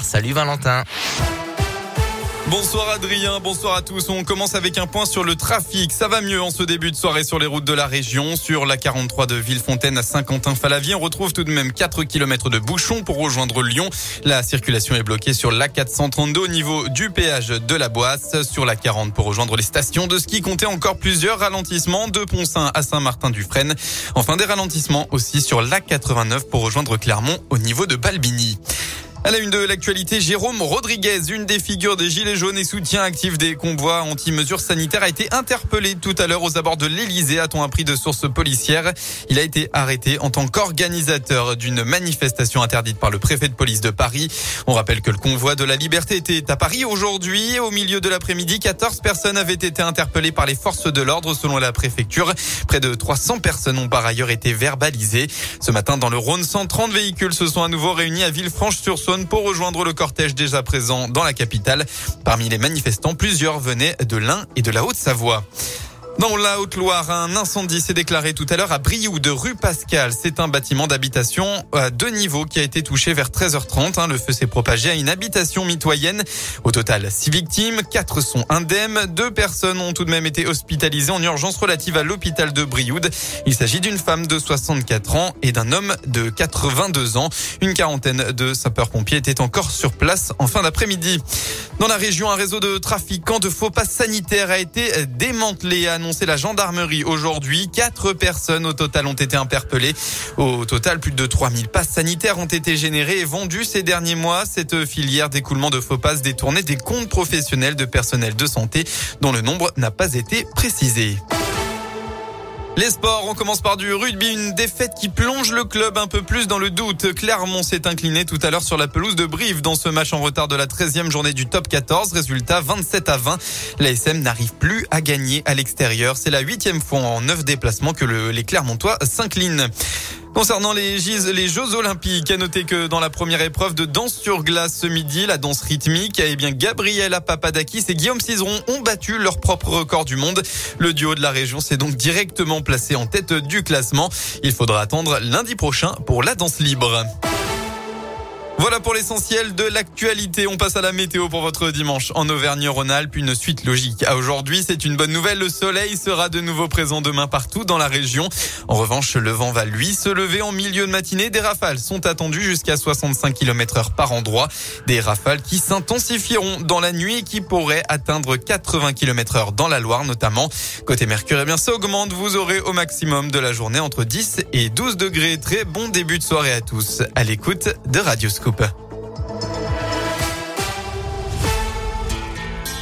Salut Valentin. Bonsoir Adrien, bonsoir à tous. On commence avec un point sur le trafic. Ça va mieux en ce début de soirée sur les routes de la région. Sur la 43 de Villefontaine à Saint-Quentin-Falavier, on retrouve tout de même 4 km de bouchons pour rejoindre Lyon. La circulation est bloquée sur la 432 au niveau du péage de la Boisse. Sur la 40 pour rejoindre les stations de ski, comptez encore plusieurs ralentissements de Pont-Saint à Saint-Martin-du-Frêne. Enfin des ralentissements aussi sur la 89 pour rejoindre Clermont au niveau de Balbini. À la une de l'actualité, Jérôme Rodriguez, une des figures des Gilets jaunes et soutien actif des convois anti-mesures sanitaires, a été interpellé tout à l'heure aux abords de l'Elysée, a-t-on appris de sources policières. Il a été arrêté en tant qu'organisateur d'une manifestation interdite par le préfet de police de Paris. On rappelle que le convoi de la liberté était à Paris aujourd'hui. Au milieu de l'après-midi, 14 personnes avaient été interpellées par les forces de l'ordre selon la préfecture. Près de 300 personnes ont par ailleurs été verbalisées. Ce matin, dans le Rhône, 130 véhicules se sont à nouveau réunis à Villefranche-sur-Saône pour rejoindre le cortège déjà présent dans la capitale. Parmi les manifestants, plusieurs venaient de l'Ain et de la Haute-Savoie. Dans la Haute-Loire, un incendie s'est déclaré tout à l'heure à Brioude, de rue Pascal. C'est un bâtiment d'habitation à deux niveaux qui a été touché vers 13h30. Hein. Le feu s'est propagé à une habitation mitoyenne. Au total, six victimes, quatre sont indemnes. Deux personnes ont tout de même été hospitalisées en urgence relative à l'hôpital de Brioude. Il s'agit d'une femme de 64 ans et d'un homme de 82 ans. Une quarantaine de sapeurs-pompiers étaient encore sur place en fin d'après-midi. Dans la région, un réseau de trafiquants de faux passes sanitaires a été démantelé, a annoncé la gendarmerie aujourd'hui. Quatre personnes au total ont été interpellées. Au total, plus de 3000 passes sanitaires ont été générées et vendues ces derniers mois. Cette filière d'écoulement de faux passes détournait des comptes professionnels de personnel de santé dont le nombre n'a pas été précisé. Les sports, on commence par du rugby, une défaite qui plonge le club un peu plus dans le doute. Clermont s'est incliné tout à l'heure sur la pelouse de Brive dans ce match en retard de la 13e journée du top 14. Résultat 27 à 20. L'ASM n'arrive plus à gagner à l'extérieur. C'est la huitième fois en neuf déplacements que le, les Clermontois s'inclinent. Concernant les, Jeux Olympiques, à noter que dans la première épreuve de danse sur glace ce midi, la danse rythmique, eh bien Gabriela Papadakis et Guillaume Cizeron ont battu leur propre record du monde. Le duo de la région s'est donc directement placé en tête du classement. Il faudra attendre lundi prochain pour la danse libre. Voilà pour l'essentiel de l'actualité. On passe à la météo pour votre dimanche en Auvergne-Rhône-Alpes. Une suite logique à aujourd'hui. C'est une bonne nouvelle. Le soleil sera de nouveau présent demain partout dans la région. En revanche, le vent va lui se lever en milieu de matinée. Des rafales sont attendues jusqu'à 65 km heure par endroit. Des rafales qui s'intensifieront dans la nuit et qui pourraient atteindre 80 km heure dans la Loire notamment. Côté Mercure, eh bien, ça augmente. Vous aurez au maximum de la journée entre 10 et 12 degrés. Très bon début de soirée à tous. À l'écoute de Radio Scoop. Coupe.